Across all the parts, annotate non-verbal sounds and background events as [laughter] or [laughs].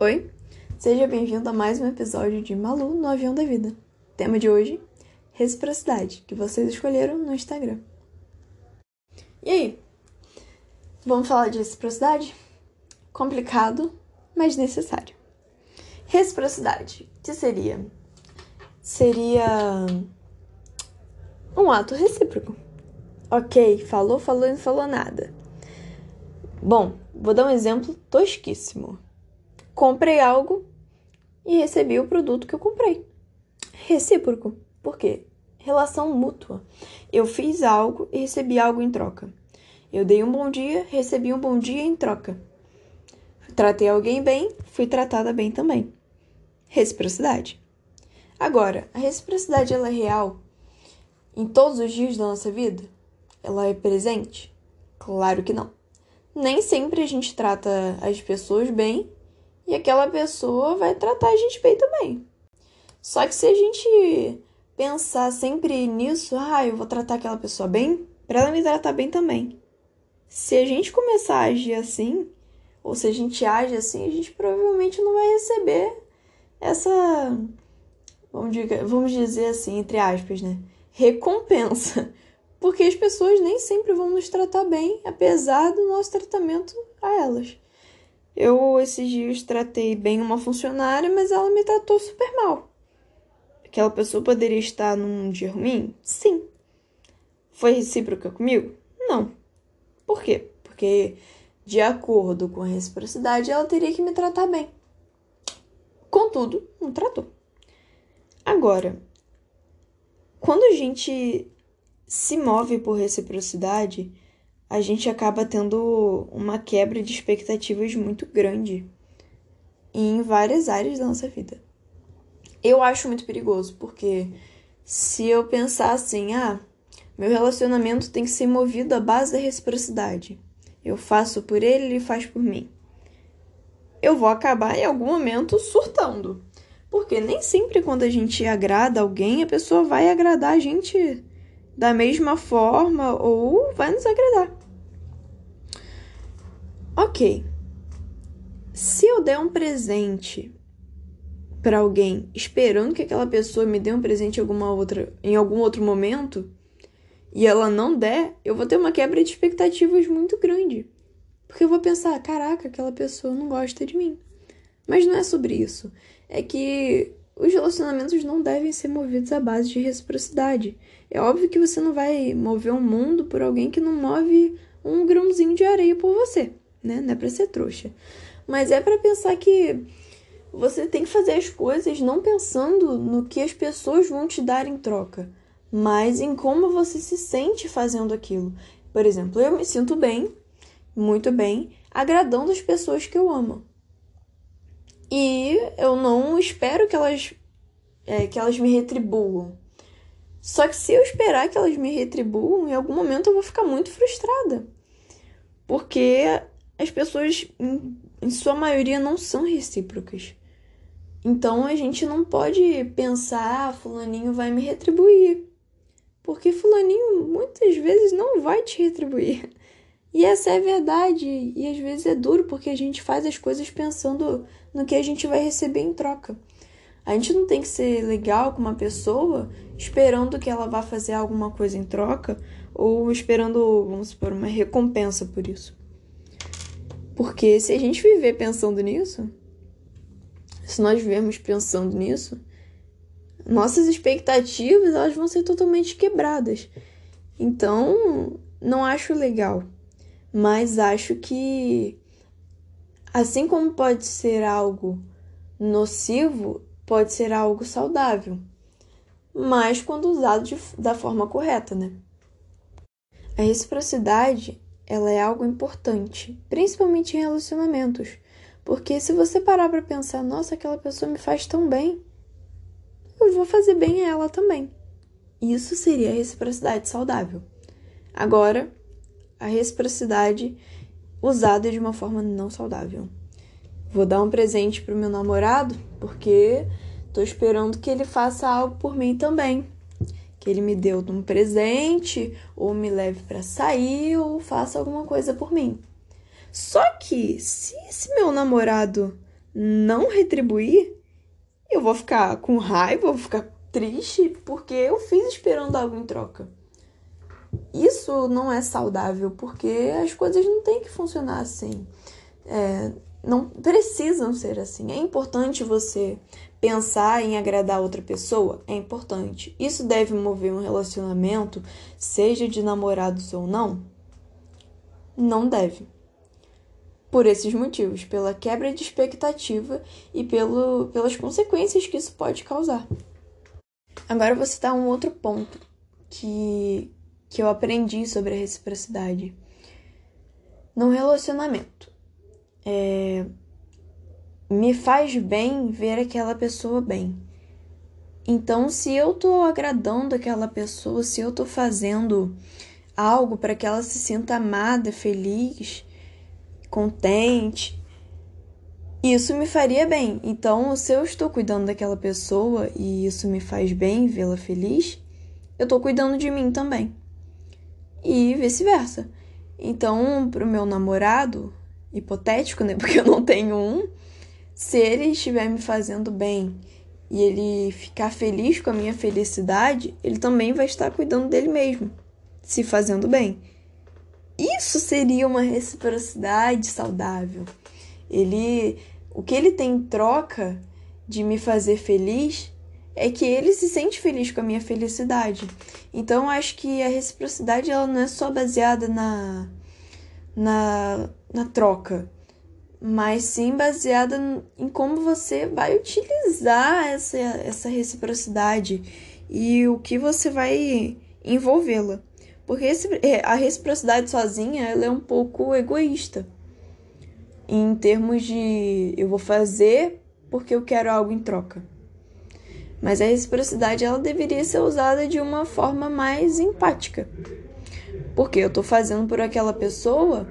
Oi, seja bem-vindo a mais um episódio de Malu no Avião da Vida. Tema de hoje: reciprocidade, que vocês escolheram no Instagram. E aí? Vamos falar de reciprocidade? Complicado, mas necessário. Reciprocidade, que seria? Seria um ato recíproco. Ok, falou, falou e não falou nada. Bom, vou dar um exemplo tosquíssimo. Comprei algo e recebi o produto que eu comprei. Recíproco. Por quê? Relação mútua. Eu fiz algo e recebi algo em troca. Eu dei um bom dia, recebi um bom dia em troca. Tratei alguém bem, fui tratada bem também. Reciprocidade. Agora, a reciprocidade ela é real em todos os dias da nossa vida? Ela é presente? Claro que não. Nem sempre a gente trata as pessoas bem e aquela pessoa vai tratar a gente bem também. Só que se a gente pensar sempre nisso, ah, eu vou tratar aquela pessoa bem, para ela me tratar bem também. Se a gente começar a agir assim, ou se a gente age assim, a gente provavelmente não vai receber essa, vamos dizer assim, entre aspas, né? recompensa, porque as pessoas nem sempre vão nos tratar bem, apesar do nosso tratamento a elas. Eu esses dias tratei bem uma funcionária, mas ela me tratou super mal. Aquela pessoa poderia estar num dia ruim? Sim. Foi recíproca comigo? Não. Por quê? Porque, de acordo com a reciprocidade, ela teria que me tratar bem. Contudo, não tratou. Agora, quando a gente se move por reciprocidade, a gente acaba tendo uma quebra de expectativas muito grande em várias áreas da nossa vida. Eu acho muito perigoso, porque se eu pensar assim, ah, meu relacionamento tem que ser movido à base da reciprocidade. Eu faço por ele, ele faz por mim. Eu vou acabar em algum momento surtando. Porque nem sempre quando a gente agrada alguém, a pessoa vai agradar a gente da mesma forma ou vai nos agradar. Ok. Se eu der um presente para alguém esperando que aquela pessoa me dê um presente em alguma outra em algum outro momento e ela não der, eu vou ter uma quebra de expectativas muito grande. Porque eu vou pensar, caraca, aquela pessoa não gosta de mim. Mas não é sobre isso é que os relacionamentos não devem ser movidos à base de reciprocidade. É óbvio que você não vai mover um mundo por alguém que não move um grãozinho de areia por você, né? Não é pra ser trouxa. Mas é para pensar que você tem que fazer as coisas não pensando no que as pessoas vão te dar em troca, mas em como você se sente fazendo aquilo. Por exemplo, eu me sinto bem, muito bem, agradando as pessoas que eu amo. E eu não espero que elas, é, que elas me retribuam. Só que se eu esperar que elas me retribuam, em algum momento eu vou ficar muito frustrada. Porque as pessoas, em, em sua maioria, não são recíprocas. Então a gente não pode pensar, ah, fulaninho vai me retribuir. Porque fulaninho muitas vezes não vai te retribuir. [laughs] E essa é a verdade. E às vezes é duro porque a gente faz as coisas pensando no que a gente vai receber em troca. A gente não tem que ser legal com uma pessoa esperando que ela vá fazer alguma coisa em troca ou esperando, vamos supor, uma recompensa por isso. Porque se a gente viver pensando nisso, se nós vivermos pensando nisso, nossas expectativas elas vão ser totalmente quebradas. Então, não acho legal. Mas acho que Assim como pode ser algo nocivo, pode ser algo saudável, mas quando usado de, da forma correta, né? A reciprocidade, ela é algo importante, principalmente em relacionamentos, porque se você parar para pensar, nossa, aquela pessoa me faz tão bem, eu vou fazer bem a ela também. Isso seria a reciprocidade saudável. Agora, a reciprocidade usada de uma forma não saudável. Vou dar um presente pro meu namorado porque tô esperando que ele faça algo por mim também. Que ele me dê um presente, ou me leve para sair, ou faça alguma coisa por mim. Só que, se esse meu namorado não retribuir, eu vou ficar com raiva, vou ficar triste porque eu fiz esperando algo em troca. Isso não é saudável, porque as coisas não têm que funcionar assim. É, não precisam ser assim. É importante você pensar em agradar outra pessoa? É importante. Isso deve mover um relacionamento, seja de namorados ou não? Não deve. Por esses motivos, pela quebra de expectativa e pelo, pelas consequências que isso pode causar. Agora vou citar um outro ponto que, que eu aprendi sobre a reciprocidade. No relacionamento, é, me faz bem ver aquela pessoa bem. Então, se eu tô agradando aquela pessoa, se eu tô fazendo algo para que ela se sinta amada, feliz, contente, isso me faria bem. Então, se eu estou cuidando daquela pessoa e isso me faz bem vê-la feliz, eu estou cuidando de mim também. E vice-versa. Então, pro meu namorado, hipotético, né? [laughs] Porque eu não tenho um, se ele estiver me fazendo bem e ele ficar feliz com a minha felicidade, ele também vai estar cuidando dele mesmo, se fazendo bem. Isso seria uma reciprocidade saudável. Ele, o que ele tem em troca de me fazer feliz é que ele se sente feliz com a minha felicidade. Então acho que a reciprocidade ela não é só baseada na na, na troca, mas sim baseada em como você vai utilizar essa, essa reciprocidade e o que você vai envolvê-la. Porque é, a reciprocidade sozinha ela é um pouco egoísta. Em termos de eu vou fazer porque eu quero algo em troca. Mas a reciprocidade ela deveria ser usada de uma forma mais empática. Porque eu tô fazendo por aquela pessoa,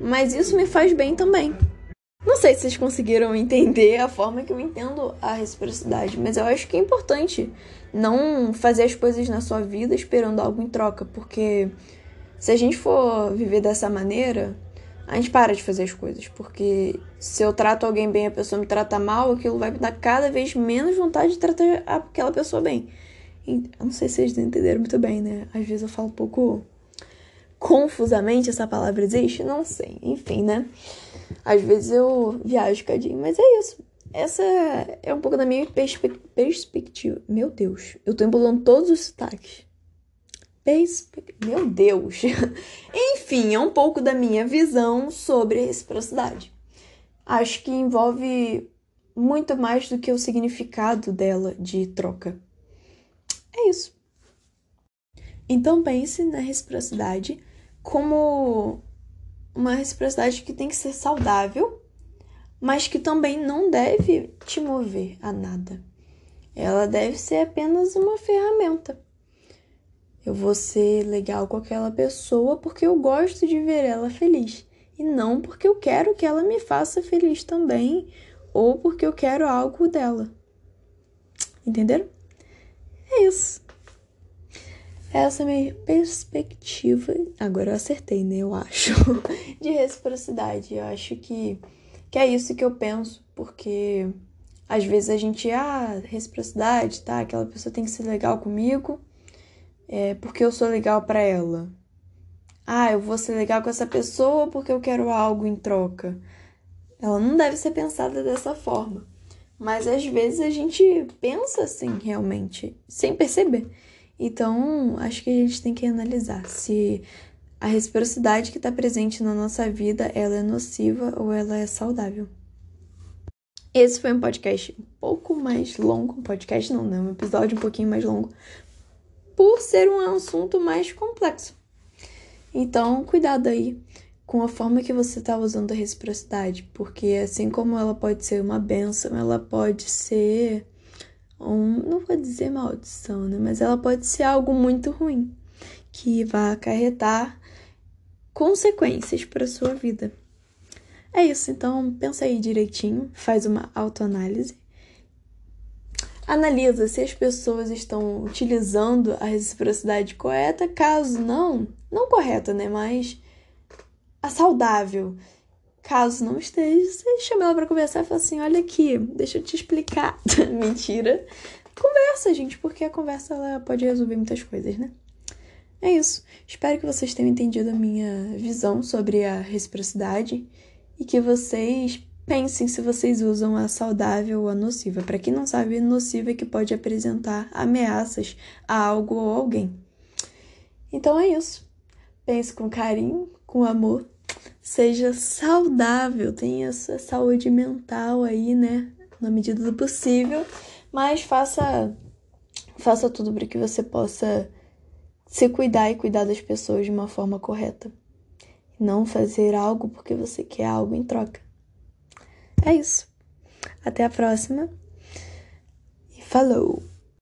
mas isso me faz bem também. Não sei se vocês conseguiram entender a forma que eu entendo a reciprocidade, mas eu acho que é importante não fazer as coisas na sua vida esperando algo em troca, porque se a gente for viver dessa maneira, a gente para de fazer as coisas, porque se eu trato alguém bem e a pessoa me trata mal, aquilo vai me dar cada vez menos vontade de tratar aquela pessoa bem. Eu não sei se vocês entenderam muito bem, né? Às vezes eu falo um pouco confusamente, essa palavra existe? Não sei, enfim, né? Às vezes eu viajo cadinho, mas é isso. Essa é um pouco da minha perspe perspectiva. Meu Deus, eu tô embolando todos os sotaques. Meu Deus. [laughs] Enfim, é um pouco da minha visão sobre reciprocidade. Acho que envolve muito mais do que o significado dela de troca. É isso. Então pense na reciprocidade como uma reciprocidade que tem que ser saudável, mas que também não deve te mover a nada. Ela deve ser apenas uma ferramenta. Eu vou ser legal com aquela pessoa porque eu gosto de ver ela feliz e não porque eu quero que ela me faça feliz também ou porque eu quero algo dela. Entenderam? É isso. Essa é a minha perspectiva, agora eu acertei, né? Eu acho, [laughs] de reciprocidade. Eu acho que, que é isso que eu penso, porque às vezes a gente, ah, reciprocidade, tá? Aquela pessoa tem que ser legal comigo, é, porque eu sou legal para ela. Ah, eu vou ser legal com essa pessoa porque eu quero algo em troca. Ela não deve ser pensada dessa forma. Mas às vezes a gente pensa assim, realmente, sem perceber. Então, acho que a gente tem que analisar se a reciprocidade que está presente na nossa vida ela é nociva ou ela é saudável. Esse foi um podcast um pouco mais longo, um podcast não, né? Um episódio um pouquinho mais longo, por ser um assunto mais complexo. Então, cuidado aí com a forma que você está usando a reciprocidade, porque assim como ela pode ser uma benção, ela pode ser um, não vou dizer maldição, né? Mas ela pode ser algo muito ruim que vai acarretar consequências para sua vida. É isso, então pensa aí direitinho, faz uma autoanálise. Analisa se as pessoas estão utilizando a reciprocidade correta, caso não, não correta, né, mas a saudável Caso não esteja, você chama ela para conversar e fala assim: olha aqui, deixa eu te explicar. [laughs] Mentira. Conversa, gente, porque a conversa ela pode resolver muitas coisas, né? É isso. Espero que vocês tenham entendido a minha visão sobre a reciprocidade e que vocês pensem se vocês usam a saudável ou a nociva. Para quem não sabe, nociva é que pode apresentar ameaças a algo ou alguém. Então é isso. Pense com carinho, com amor seja saudável, tenha essa saúde mental aí, né, na medida do possível, mas faça faça tudo para que você possa se cuidar e cuidar das pessoas de uma forma correta. Não fazer algo porque você quer algo em troca. É isso. Até a próxima. E falou!